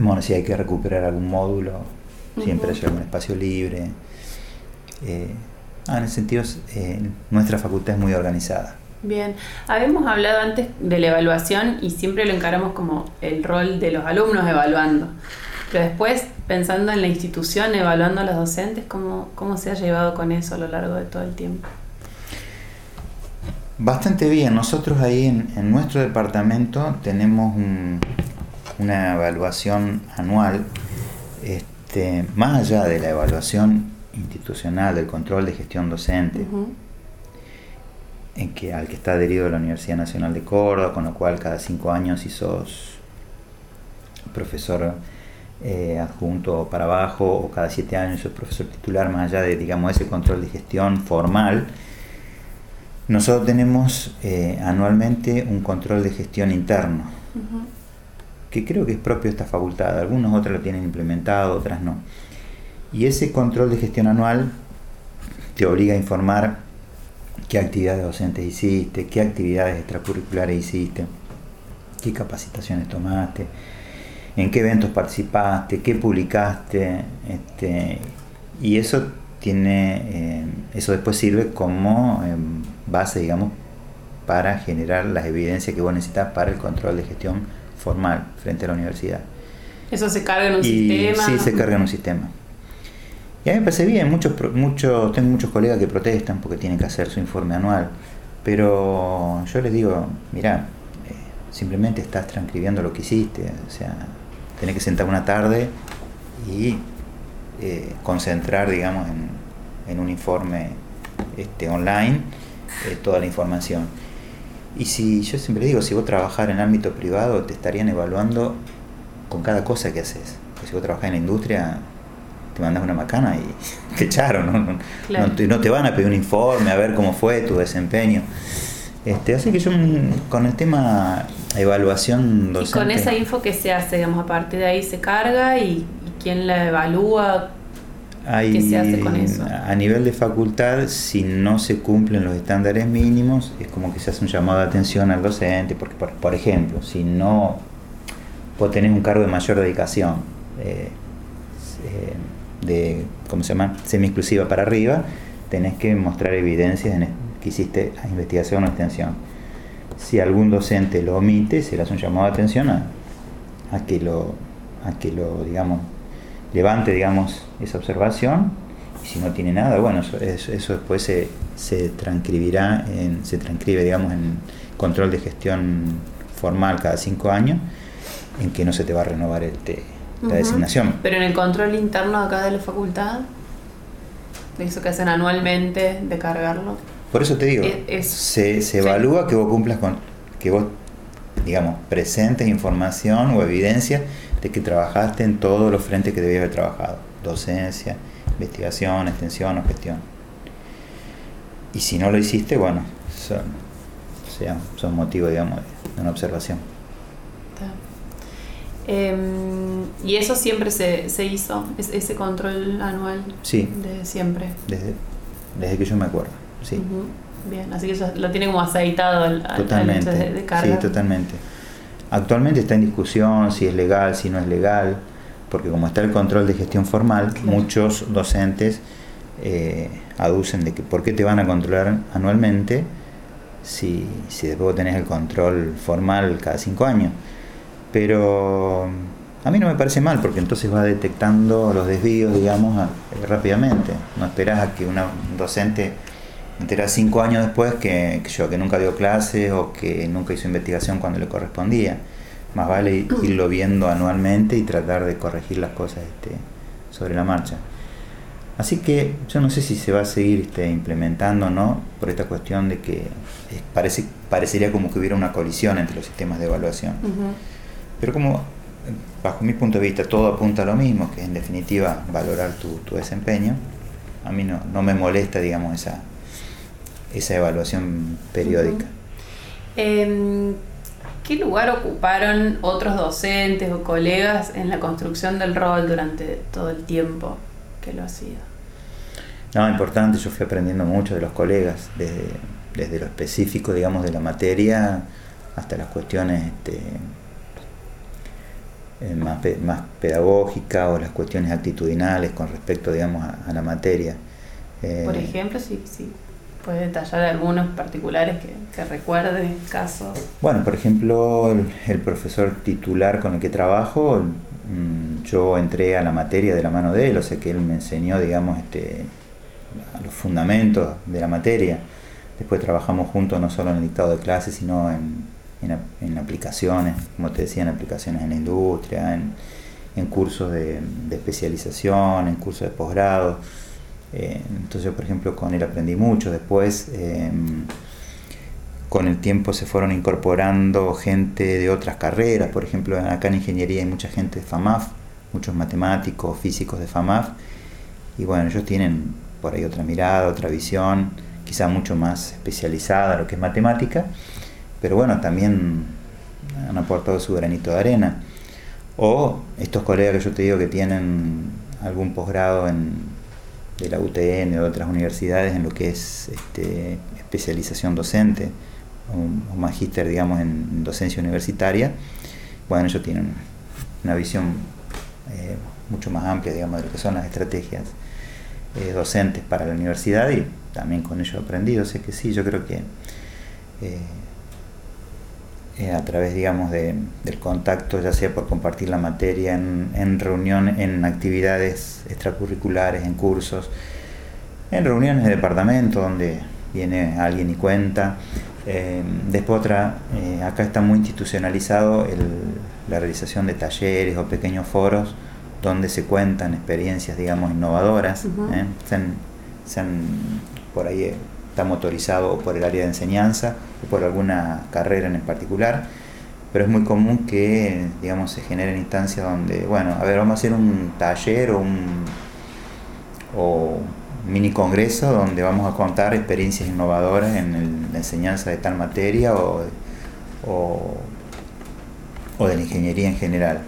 bueno, si hay que recuperar algún módulo, siempre haya un espacio libre. Eh, ah, en ese sentido, eh, nuestra facultad es muy organizada. Bien, habíamos hablado antes de la evaluación y siempre lo encaramos como el rol de los alumnos evaluando. Pero después, pensando en la institución, evaluando a los docentes, ¿cómo, cómo se ha llevado con eso a lo largo de todo el tiempo? Bastante bien. Nosotros ahí en, nuestro departamento tenemos una evaluación anual, este, más allá de la evaluación institucional, del control de gestión docente, en que, al que está adherido la Universidad Nacional de Córdoba, con lo cual cada cinco años, si sos profesor eh, adjunto para abajo o cada siete años el profesor titular, más allá de digamos, ese control de gestión formal, nosotros tenemos eh, anualmente un control de gestión interno, que creo que es propio de esta facultad, algunos otros lo tienen implementado, otras no. Y ese control de gestión anual te obliga a informar qué actividades docentes hiciste, qué actividades extracurriculares hiciste, qué capacitaciones tomaste, en qué eventos participaste, qué publicaste, este, y eso tiene, eh, eso después sirve como em, base, digamos, para generar las evidencias que vos necesitas para el control de gestión formal frente a la universidad. ¿Eso se carga en un sistema? Sí, se carga en un sistema. Y a mí me parece bien, muchos, muchos, tengo muchos colegas que protestan porque tienen que hacer su informe anual, pero yo les digo, mira, eh, simplemente estás transcribiendo lo que hiciste, o sea, tenés que sentar una tarde y eh, concentrar, digamos, en, en, un informe este, online eh, toda la información. Y si yo siempre digo, si vos trabajás en el ámbito privado, te estarían evaluando con cada cosa que haces. si vos trabajás en la industria, te mandas una macana y te echaron, ¿no? No, te, van a pedir un informe a ver cómo fue tu desempeño. Este, así que yo mm, con el tema evaluación docente... Y con esa info que se hace, digamos, a partir de ahí se carga y quién la evalúa, ¿qué se hace con eso? A nivel de facultad, si no se cumplen los estándares mínimos, es como que se hace un llamado de atención al docente, porque por, ejemplo, si no vos tenés un cargo de mayor dedicación, eh, eh, de, ¿cómo se llama?, semi-exclusiva para arriba, tenés que mostrar evidencias en, que hiciste investigación o extensión. Si algún docente lo omite, se le hace un llamado de atención a, a que lo, a que lo, digamos, levante, digamos, esa observación y si no tiene nada, bueno, eso, eso después se, se transcribirá, en, se transcribe, digamos, en control de gestión formal cada cinco años, en que no se te va a renovar este, la designación. Pero en el control interno acá de la facultad, de eso que hacen anualmente, de cargarlo. Por eso te digo, se, se evalúa que vos cumplas con, que vos, digamos, presentes información o evidencia de que trabajaste en todos los frentes que debías haber trabajado, docencia, investigación, extensión o gestión. Y si no lo hiciste, bueno, son, sea, son motivos, digamos, de una observación. Em, y eso siempre se, se hizo, ese control anual. Sí. De siempre. Desde, desde que yo me acuerdo, sí. Bien, así que eso lo tiene como aceitado al, totalmente, de, Sí, totalmente. Actualmente está en discusión si es legal, si no es legal, porque como está el control de gestión formal, muchos docentes eh, aducen de que por qué te van a controlar anualmente si, si después tenés el control formal cada cinco años. Pero a mí no me parece mal porque entonces va detectando los desvíos, digamos, rápidamente. No esperas a que una docente entera cinco años después que, yo, que nunca dio clase o que nunca hizo investigación cuando le correspondía. Más vale irlo viendo anualmente y tratar de corregir las cosas este, sobre la marcha. Así que yo no sé si se va a seguir este, implementando o no, por esta cuestión de que parece, parecería como que hubiera una colisión entre los sistemas de evaluación. Pero como, bajo mi punto de vista, todo apunta a lo mismo, que es en definitiva valorar tu, desempeño, a mí no, no me molesta, digamos, esa, esa evaluación periódica. Em, ¿Qué lugar ocuparon otros docentes o colegas en la construcción del rol durante todo el tiempo que lo hacía? No, importante, yo fui aprendiendo mucho de los colegas, desde, desde lo específico, digamos, de la materia hasta las cuestiones este, eh, más, más pedagógicas o las cuestiones actitudinales con respecto, digamos, a, la materia. Por eh, ejemplo, sí, sí. ¿Puede detallar algunos particulares que, recuerde casos? Bueno, por ejemplo, el, profesor titular con el que trabajo, mm, yo entré a la materia de la mano de él, o sea que él me enseñó, digamos, este, los fundamentos de la materia. Después trabajamos juntos no solo en el dictado de clases, sino en, aplicaciones, como te decía, en aplicaciones en la industria, en, en cursos de especialización, en cursos de posgrado. Eh, entonces, por ejemplo, con él aprendí mucho. Después, em, con el tiempo se fueron incorporando gente de otras carreras. Por ejemplo, acá en ingeniería hay mucha gente de FAMAF, muchos matemáticos, físicos de FAMAF. Y bueno, ellos tienen por ahí otra mirada, otra visión, quizá mucho más especializada lo que es matemática. Pero bueno, también han aportado su granito de arena. O estos colegas que yo te digo que tienen algún posgrado en de la UTN o de otras universidades en lo que es este, especialización docente o, magíster, digamos, en docencia universitaria, bueno, ellos tienen una visión eh, mucho más amplia, digamos, de lo que son las estrategias eh, docentes para la universidad y también con ello he aprendido, sé que sí, yo creo que eh, eh, a través, digamos, de, del contacto, ya sea por compartir la materia en, en reunión, en actividades extracurriculares, en cursos, en reuniones de departamento donde viene alguien y cuenta. Eh, después otra, eh, acá está muy institucionalizado la realización de talleres o pequeños foros donde se cuentan experiencias, digamos, innovadoras. se por ahí está motorizado por el área de enseñanza o por alguna carrera en particular, pero es muy común que, digamos, se generen instancias donde, bueno, a ver, vamos a hacer un taller o un o mini congreso donde vamos a contar experiencias innovadoras en la enseñanza de tal materia o, o, de la ingeniería en general.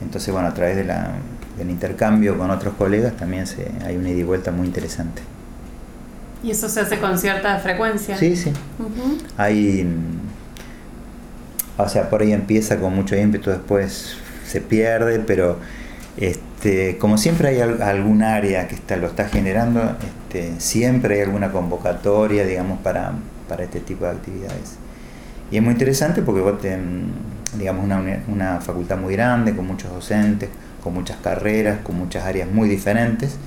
Entonces, bueno, a través del intercambio con otros colegas también se, hay una ida y vuelta muy interesante. ¿Y eso se hace con cierta frecuencia? Sí, sí. Hay. O sea, por ahí empieza con mucho ímpetu, después se pierde, pero este, como siempre hay algún área que está, lo está generando, este, siempre hay alguna convocatoria, digamos, para, para este tipo de actividades. Y es muy interesante porque vos tenés, digamos, una, una facultad muy grande, con muchos docentes, con muchas carreras, con muchas áreas muy diferentes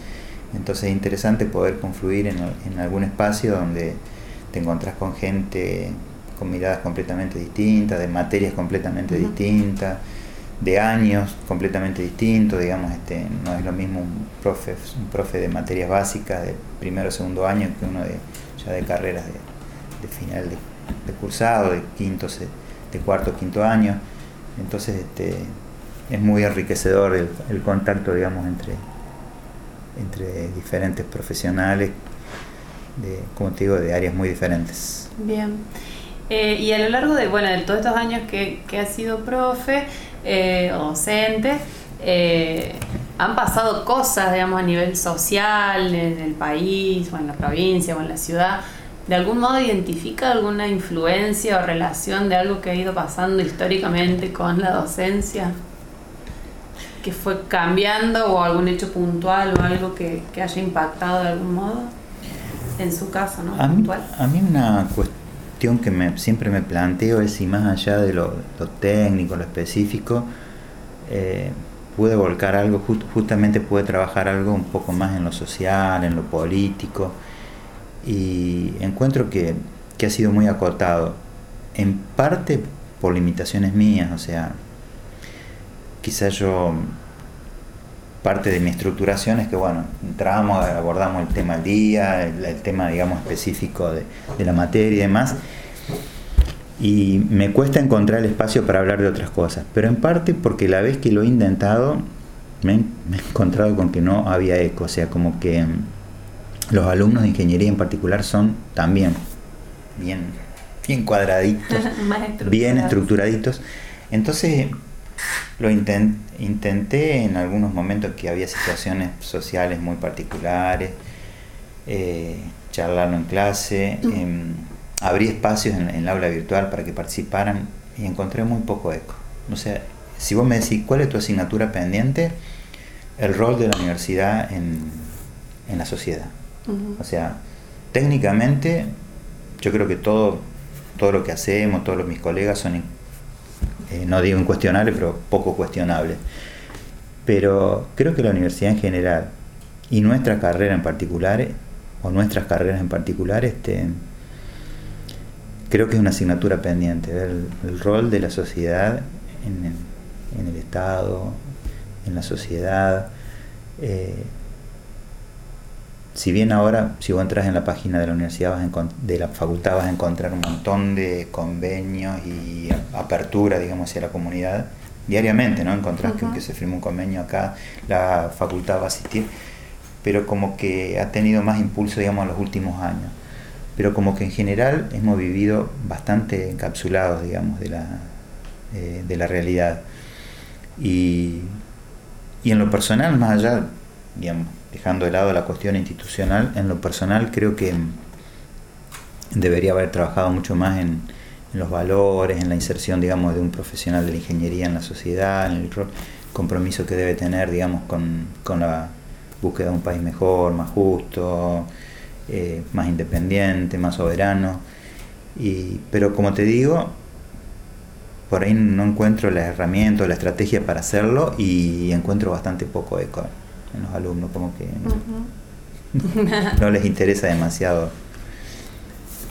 entonces es interesante poder confluir en, algún espacio donde te encontrás con gente con miradas completamente distintas, de materias completamente distintas, de años completamente distintos, digamos, este, no es lo mismo un profe, un profe de materias básicas de primero o segundo año que uno de, ya de carreras de, final de, cursado, de quinto, de cuarto o quinto año. Entonces este, es muy enriquecedor el contacto, digamos, entre, entre diferentes profesionales, de, como te digo, de áreas muy diferentes. Bien. Eh, y a lo largo de, bueno, de todos estos años que, que has sido profe eh, o docente, eh, han pasado cosas, digamos, a nivel social, en el país, o en la provincia, o en la ciudad. ¿De algún modo identifica alguna influencia o relación de algo que ha ido pasando históricamente con la docencia? Que fue cambiando o algún hecho puntual o algo que, haya impactado de algún modo en su caso, ¿no? A mí, a mí una cuestión que me, siempre me planteo es si más allá de lo, técnico, lo específico, eh, pude volcar algo, justamente pude trabajar algo un poco más en lo social, en lo político, y encuentro que, que ha sido muy acotado, en parte por limitaciones mías, o sea, quizás yo, parte de mi estructuración es que, bueno, entramos, abordamos el tema del día, el, tema, digamos, específico de, la materia y demás, y me cuesta encontrar el espacio para hablar de otras cosas, pero en parte porque la vez que lo he intentado, me, he encontrado con que no había eco, o sea, como que los alumnos de ingeniería en particular son también bien, bien cuadraditos, bien estructuraditos. Entonces lo intenté en algunos momentos que había situaciones sociales muy particulares, eh, charlarlo en clase, mm. em, abrí espacios en, el aula virtual para que participaran y encontré muy poco eco. O sea, si vos me decís cuál es tu asignatura pendiente, el rol de la universidad en, la sociedad. O sea, técnicamente yo creo que todo, todo lo que hacemos, todos mis colegas son eh, no digo incuestionable, pero poco cuestionable. Pero creo que la universidad en general y nuestra carrera en particular, o nuestras carreras en particular, este, creo que es una asignatura pendiente, el, el rol de la sociedad en el, en el, Estado, en la sociedad. Eh, si bien ahora, si vos entras en la página de la universidad, de la facultad, vas a encontrar un montón de convenios y apertura, digamos, hacia la comunidad, diariamente, ¿no? Encontrás que, se firma un convenio acá, la facultad va a asistir, pero como que ha tenido más impulso, digamos, en los últimos años. Pero como que en general hemos vivido bastante encapsulados, digamos, de la, eh, de la realidad. Y, y en lo personal, más allá, digamos, dejando de lado la cuestión institucional, en lo personal creo que debería haber trabajado mucho más en, los valores, en la inserción, digamos, de un profesional de la ingeniería en la sociedad, en el compromiso que debe tener, digamos, con, la búsqueda de un país mejor, más justo, eh, más independiente, más soberano. Y, pero como te digo, por ahí no encuentro la herramienta o la estrategia para hacerlo y encuentro bastante poco eco en los alumnos, como que no les interesa demasiado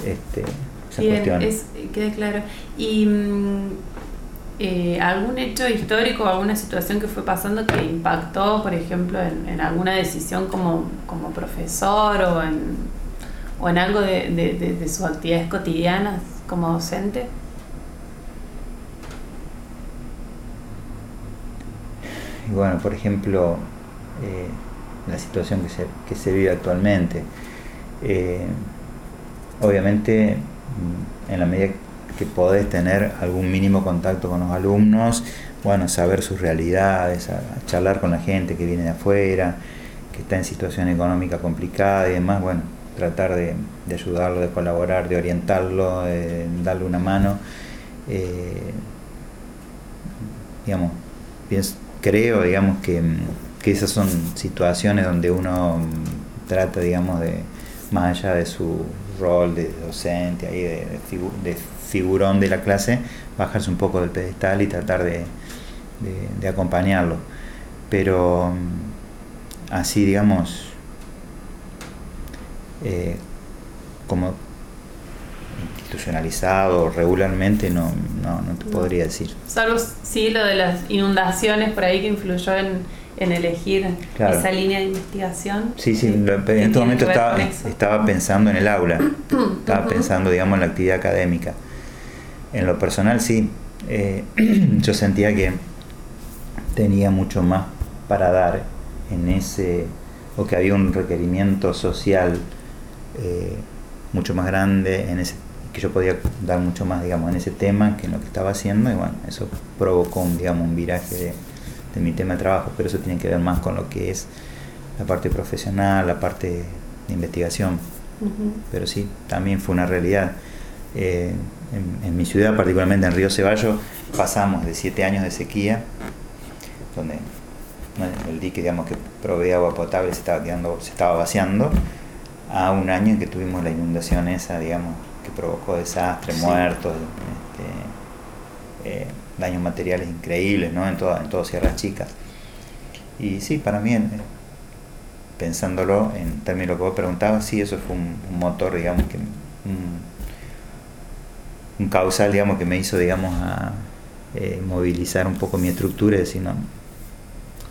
este, esa cuestión. Es, queda claro. ¿Y mm, eh, algún hecho histórico, alguna situación que fue pasando que impactó, por ejemplo, en, alguna decisión como, como profesor o en, o en algo de, de, de sus actividades cotidianas como docente? Y bueno, por ejemplo, eh, la situación que se, que se vive actualmente. Eh, obviamente, mm, en la medida que podés tener algún mínimo contacto con los alumnos, bueno, saber sus realidades, charlar con la gente que viene de afuera, que está en situación económica complicada y demás, bueno, tratar de, ayudarlo, de colaborar, de orientarlo, de darle una mano. Eh, digamos, creo, digamos, que que esas son situaciones donde uno mm, trata, digamos, de, más allá de su rol de docente, ahí de, figurón de la clase, bajarse un poco del pedestal y tratar de, acompañarlo. Pero mm, así, digamos, eh, como institucionalizado regularmente, no, no, no te podría decir. Salvo sí lo de las inundaciones por ahí que influyó en en elegir esa línea de investigación. Sí, sí, en este momento estaba, estaba pensando en el aula, estaba pensando, digamos, en la actividad académica. En lo personal, sí, eh, yo sentía que tenía mucho más para dar en ese, o que había un requerimiento social eh, mucho más grande en ese que yo podía dar mucho más digamos en ese tema que en lo que estaba haciendo y bueno eso provocó un digamos un viraje de, de mi tema de trabajo, pero eso tiene que ver más con lo que es la parte profesional, la parte de investigación. Pero sí, también fue una realidad. Eh, en, mi ciudad, particularmente en Río Ceballos, pasamos de siete años de sequía, donde el dique digamos, que provee agua potable se estaba, quedando, se estaba vaciando, a un año en que tuvimos la inundación esa, digamos, que provocó desastres, muertos. Este, eh, daños materiales increíbles ¿no? en, todas en todas Sierras Chicas. Y sí, para mí, pensándolo en términos de lo que vos preguntabas, sí, eso fue un, motor, digamos, que un, causal, digamos, que me hizo, digamos, a eh, movilizar un poco mi estructura y decir, no,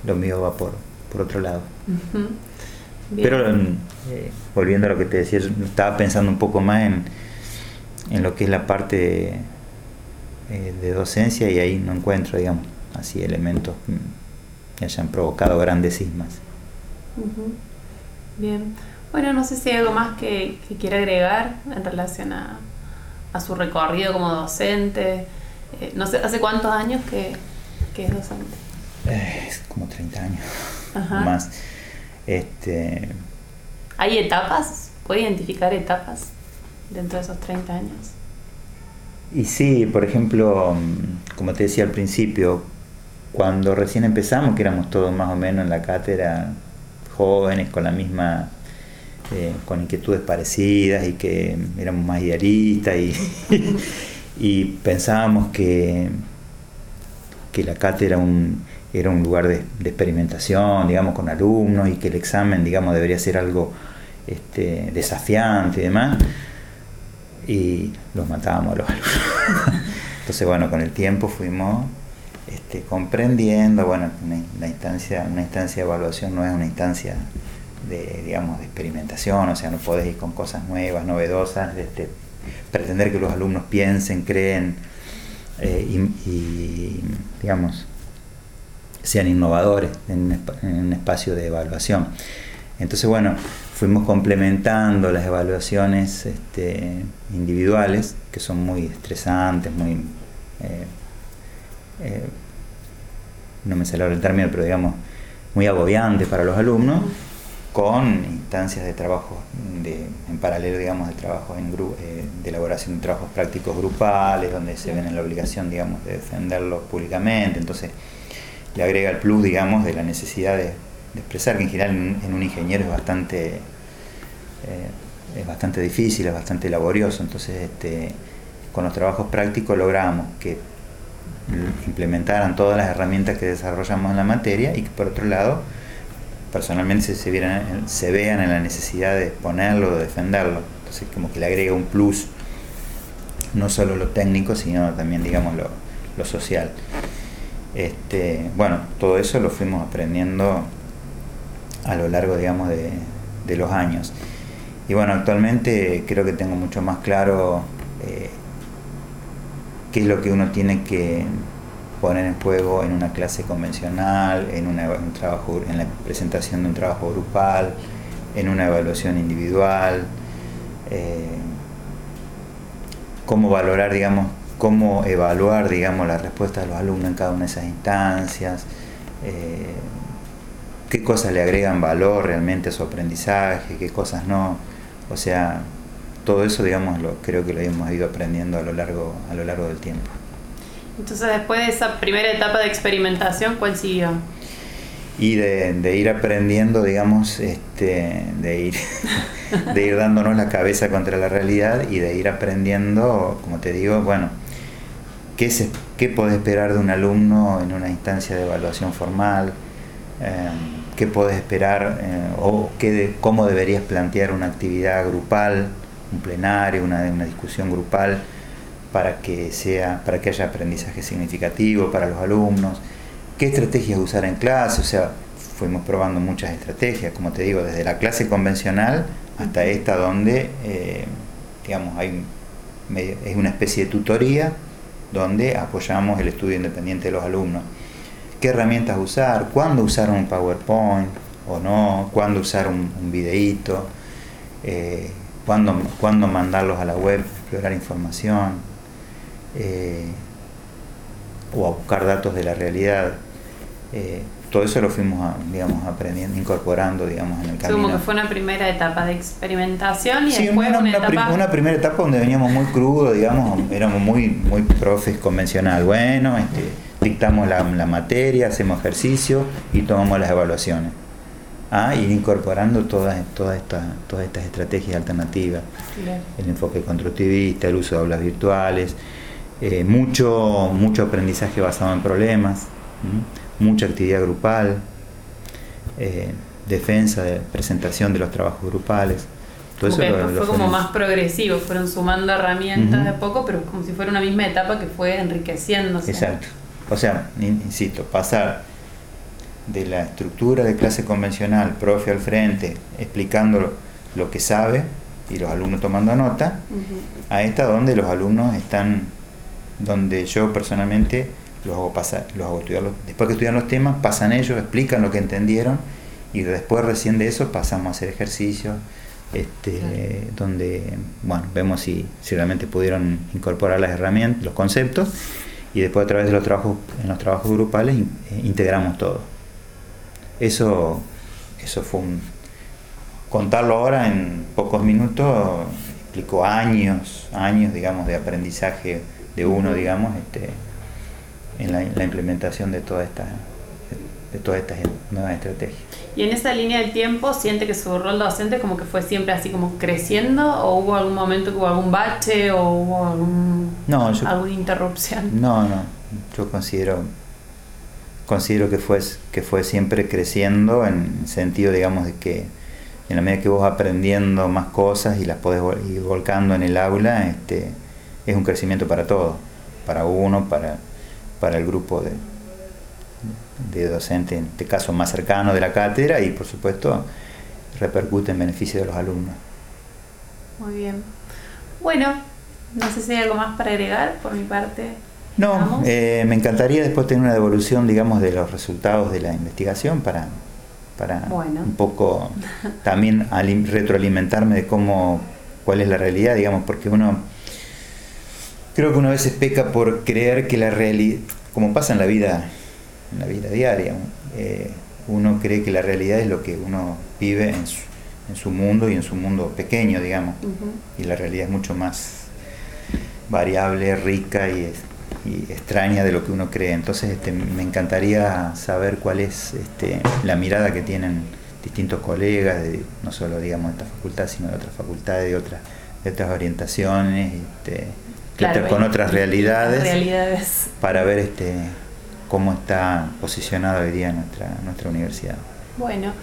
lo mío va por, por otro lado. Pero eh, volviendo a lo que te decía, estaba pensando un poco más en, en lo que es la parte eh, de docencia y ahí no encuentro, digamos, así elementos que hayan provocado grandes sismas. Bien. Bueno, no sé si hay algo más que, quiera agregar en relación a, su recorrido como docente. Eh, no sé, ¿hace cuántos años que, es docente? Eh, es como 30 años más. Este... ¿Hay etapas? ¿Puede identificar etapas dentro de esos 30 años? Y sí, por ejemplo, como te decía al principio, cuando recién empezamos, que éramos todos más o menos en la cátedra jóvenes con la misma, eh, con inquietudes parecidas y que éramos más idealistas y, pensábamos que, que la cátedra un, era un lugar de, experimentación, digamos, con alumnos y que el examen, digamos, debería ser algo este, desafiante y demás y los matábamos a los alumnos. Entonces, bueno, con el tiempo fuimos este, comprendiendo, bueno, una, instancia, una instancia de evaluación no es una instancia de, digamos, de experimentación, o sea, no podés ir con cosas nuevas, novedosas, este, pretender que los alumnos piensen, creen eh, y, digamos, sean innovadores en un espacio de evaluación. Entonces, bueno, fuimos complementando las evaluaciones este, individuales, que son muy estresantes, muy... Eh, eh, no me sale el término, pero digamos, muy agobiantes para los alumnos, con instancias de trabajo en paralelo, digamos, de trabajo en eh, de elaboración de trabajos prácticos grupales, donde se ven en la obligación, digamos, de defenderlos públicamente. Entonces, le agrega el plus, digamos, de la necesidad de de expresar, que en general en, un ingeniero es bastante, eh, es bastante difícil, es bastante laborioso. Entonces, este, con los trabajos prácticos logramos que implementaran todas las herramientas que desarrollamos en la materia y que por otro lado personalmente se, vieran, se vean en la necesidad de exponerlo, de defenderlo. Entonces como que le agrega un plus, no solo lo técnico, sino también digamos lo, social. Este, bueno, todo eso lo fuimos aprendiendo a lo largo digamos de, de los años. Y bueno, actualmente creo que tengo mucho más claro eh, qué es lo que uno tiene que poner en juego en una clase convencional, en, un trabajo, en la presentación de un trabajo grupal, en una evaluación individual, eh, cómo valorar, digamos, cómo evaluar, digamos, la respuesta de los alumnos en cada una de esas instancias, eh, qué cosas le agregan valor realmente a su aprendizaje, qué cosas no. O sea, todo eso, digamos, lo, creo que lo hemos ido aprendiendo a lo largo, a lo largo del tiempo. Entonces, después de esa primera etapa de experimentación, ¿cuál siguió? Y de, ir aprendiendo, digamos, este, de, ir, de ir dándonos la cabeza contra la realidad y de ir aprendiendo, como te digo, bueno, qué, se, qué podés esperar de un alumno en una instancia de evaluación formal, eh, qué podés esperar eh, o qué cómo deberías plantear una actividad grupal, un plenario, una, una discusión grupal para que, sea, para que haya aprendizaje significativo para los alumnos, qué estrategias usar en clase, o sea, fuimos probando muchas estrategias, como te digo, desde la clase convencional hasta esta donde, eh, digamos, hay es una especie de tutoría donde apoyamos el estudio independiente de los alumnos. ¿Qué herramientas usar? ¿Cuándo usar un PowerPoint o no? ¿Cuándo usar un, un videíto? Eh, ¿cuándo, ¿Cuándo mandarlos a la web, explorar información? Eh, o a buscar datos de la realidad. Eh, todo eso lo fuimos, digamos, aprendiendo, incorporando, digamos, en el camino. Como que fue una primera etapa de experimentación y después una, una, etapa... una, primera etapa donde veníamos muy crudo, digamos, éramos muy, muy profes convencional. Bueno, este, dictamos la, la materia, hacemos ejercicio y tomamos las evaluaciones a ir incorporando todas, todas, estas, todas estas estrategias alternativas. El enfoque constructivista, el uso de aulas virtuales, eh, mucho, mucho aprendizaje basado en problemas, mucha actividad grupal, eh, defensa, de presentación de los trabajos grupales. Todo eso fue como más progresivo, fueron sumando herramientas de a poco, pero como si fuera una misma etapa que fue enriqueciéndose. Exacto. O sea, insisto, pasar de la estructura de clase convencional, profe al frente, explicando lo, que sabe y los alumnos tomando nota, a esta donde los alumnos están donde yo personalmente los hago pasar, los hago estudiar, después que estudian los temas, pasan ellos, explican lo que entendieron y después recién de eso pasamos a hacer ejercicios este, donde bueno, vemos si, si realmente pudieron incorporar las herramientas, los conceptos y después a través de los trabajos, en los trabajos grupales eh, integramos todo. Eso, eso fue un contarlo ahora en pocos minutos explicó años, años digamos de aprendizaje de uno, digamos, este, en la, implementación de todas estas de todas estas nuevas estrategias. ¿Y en esa línea del tiempo siente que su rol docente como que fue siempre así como creciendo o hubo algún momento que hubo algún bache o hubo algún, alguna interrupción? No, no, yo considero considero que fue, que fue siempre creciendo en el sentido, digamos, de que en la medida que vos aprendiendo más cosas y las podés ir volcando en el aula, este, es un crecimiento para todos, para uno, para, para el grupo de, de docentes, en este caso más cercano de la cátedra, y por supuesto repercute en beneficio de los alumnos. Muy bien. Bueno, no sé si hay algo más para agregar por mi parte. No, eh, me encantaría después tener una devolución, digamos, de los resultados de la investigación para, para un poco también retroalimentarme de cómo, cuál es la realidad, digamos, porque uno creo que uno a veces peca por creer que la realidad, como pasa en la vida, en la vida diaria, eh, uno cree que la realidad es lo que uno vive en su, en su mundo y en su mundo pequeño, digamos, y la realidad es mucho más variable, rica y, extraña de lo que uno cree. Entonces este, me encantaría saber cuál es este, la mirada que tienen distintos colegas, de, no solo digamos de esta facultad, sino de otras facultades, de otras, de otras orientaciones. Este, Claro, con otras y- y realidades, realidades. para ver este cómo está posicionada hoy día nuestra, nuestra universidad. Bueno,